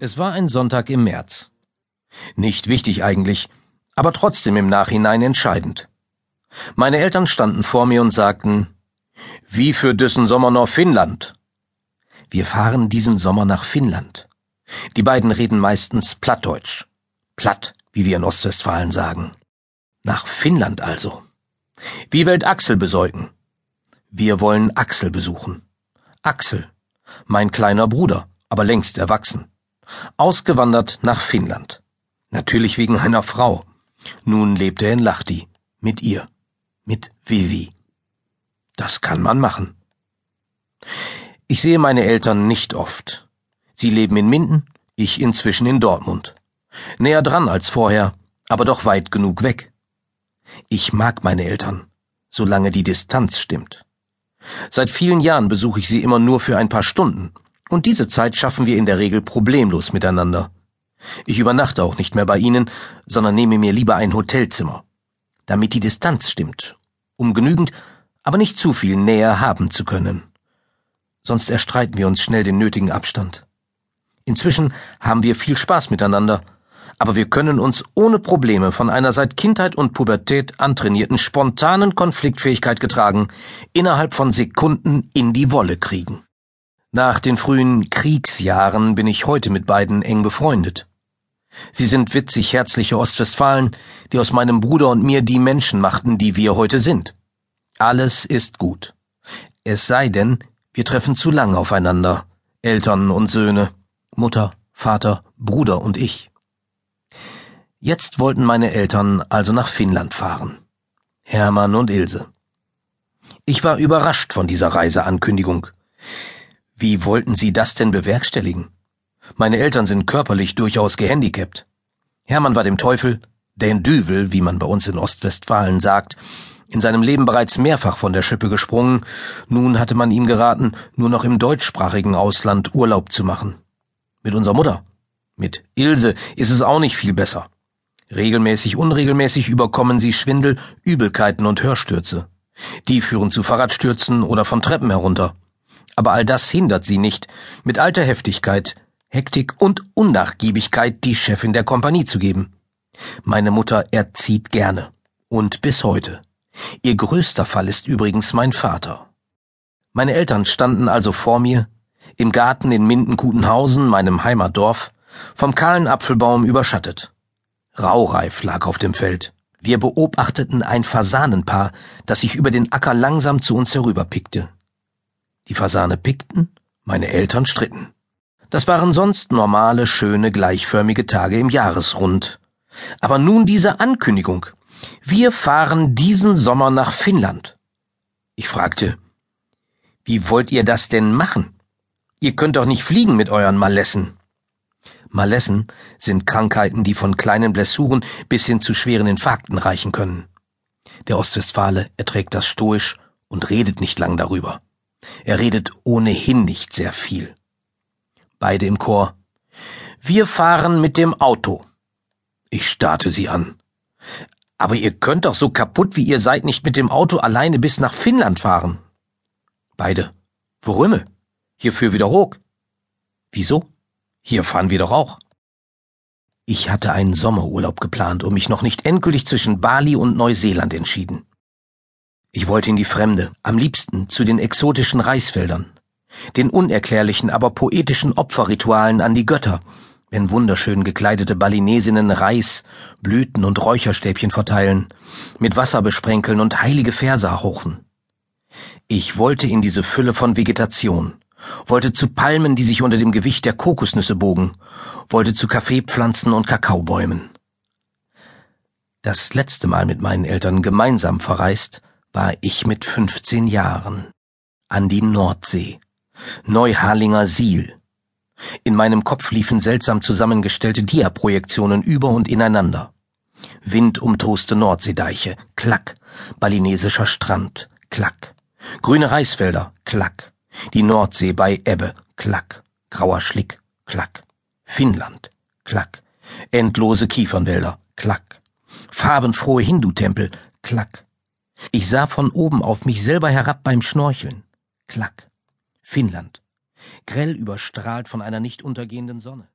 Es war ein Sonntag im März. Nicht wichtig eigentlich, aber trotzdem im Nachhinein entscheidend. Meine Eltern standen vor mir und sagten, wie für diesen Sommer nach Finnland. Wir fahren diesen Sommer nach Finnland. Die beiden reden meistens Plattdeutsch. Platt, wie wir in Ostwestfalen sagen. Nach Finnland also. Wie wollt Axel besäugen? Wir wollen Axel besuchen. Axel, mein kleiner Bruder, aber längst erwachsen. Ausgewandert nach Finnland. Natürlich wegen einer Frau. Nun lebt er in Lahti. Mit ihr. Mit Vivi. Das kann man machen. Ich sehe meine Eltern nicht oft. Sie leben in Minden, ich inzwischen in Dortmund. Näher dran als vorher, aber doch weit genug weg. Ich mag meine Eltern, solange die Distanz stimmt. Seit vielen Jahren besuche ich sie immer nur für ein paar Stunden, und diese Zeit schaffen wir in der Regel problemlos miteinander. Ich übernachte auch nicht mehr bei ihnen, sondern nehme mir lieber ein Hotelzimmer, damit die Distanz stimmt, um genügend, aber nicht zu viel näher haben zu können. Sonst erstreiten wir uns schnell den nötigen Abstand. Inzwischen haben wir viel Spaß miteinander, aber wir können uns ohne Probleme von einer seit Kindheit und Pubertät antrainierten spontanen Konfliktfähigkeit getragen innerhalb von Sekunden in die Wolle kriegen. Nach den frühen Kriegsjahren bin ich heute mit beiden eng befreundet. Sie sind witzig herzliche Ostwestfalen, die aus meinem Bruder und mir die Menschen machten, die wir heute sind. Alles ist gut. Es sei denn, wir treffen zu lang aufeinander, Eltern und Söhne, Mutter, Vater, Bruder und ich. Jetzt wollten meine Eltern also nach Finnland fahren. Hermann und Ilse. Ich war überrascht von dieser Reiseankündigung. Wie wollten Sie das denn bewerkstelligen? Meine Eltern sind körperlich durchaus gehandicapt. Hermann war dem Teufel, den Düvel, wie man bei uns in Ostwestfalen sagt, in seinem Leben bereits mehrfach von der Schippe gesprungen, nun hatte man ihm geraten, nur noch im deutschsprachigen Ausland Urlaub zu machen. Mit unserer Mutter, mit Ilse, ist es auch nicht viel besser. Regelmäßig, unregelmäßig überkommen sie Schwindel, Übelkeiten und Hörstürze. Die führen zu Fahrradstürzen oder von Treppen herunter. Aber all das hindert sie nicht, mit alter Heftigkeit, Hektik und Unnachgiebigkeit die Chefin der Kompanie zu geben. Meine Mutter erzieht gerne. Und bis heute. Ihr größter Fall ist übrigens mein Vater. Meine Eltern standen also vor mir, im Garten in Mindenkutenhausen, meinem Heimatdorf, vom kahlen Apfelbaum überschattet. Raureif lag auf dem Feld. Wir beobachteten ein Fasanenpaar, das sich über den Acker langsam zu uns herüberpickte. Die Fasane pickten, meine Eltern stritten. Das waren sonst normale, schöne, gleichförmige Tage im Jahresrund. Aber nun diese Ankündigung. Wir fahren diesen Sommer nach Finnland. Ich fragte, wie wollt ihr das denn machen? Ihr könnt doch nicht fliegen mit euren Malessen. Malessen sind Krankheiten, die von kleinen Blessuren bis hin zu schweren Infarkten reichen können. Der Ostwestfale erträgt das stoisch und redet nicht lang darüber. Er redet ohnehin nicht sehr viel. Beide im Chor. Wir fahren mit dem Auto. Ich starrte sie an. Aber ihr könnt doch so kaputt wie ihr seid nicht mit dem Auto alleine bis nach Finnland fahren. Beide. Worümme? Hierfür wieder hoch. Wieso? Hier fahren wir doch auch. Ich hatte einen Sommerurlaub geplant und mich noch nicht endgültig zwischen Bali und Neuseeland entschieden. Ich wollte in die Fremde, am liebsten zu den exotischen Reisfeldern, den unerklärlichen, aber poetischen Opferritualen an die Götter, wenn wunderschön gekleidete Balinesinnen Reis, Blüten und Räucherstäbchen verteilen, mit Wasser besprenkeln und heilige Verse hauchen. Ich wollte in diese Fülle von Vegetation, wollte zu Palmen, die sich unter dem Gewicht der Kokosnüsse bogen, wollte zu Kaffeepflanzen und Kakaobäumen. Das letzte Mal mit meinen Eltern gemeinsam verreist, war ich mit 15 Jahren. An die Nordsee. Neuharlinger Siel. In meinem Kopf liefen seltsam zusammengestellte Diaprojektionen über und ineinander. Windumtoste Nordseedeiche, klack. Balinesischer Strand, klack. Grüne Reisfelder, klack. Die Nordsee bei Ebbe, klack. Grauer Schlick, klack. Finnland, klack. Endlose Kiefernwälder, klack. Farbenfrohe Hindutempel, klack. Ich sah von oben auf mich selber herab beim Schnorcheln. Klack. Finnland. Grell überstrahlt von einer nicht untergehenden Sonne.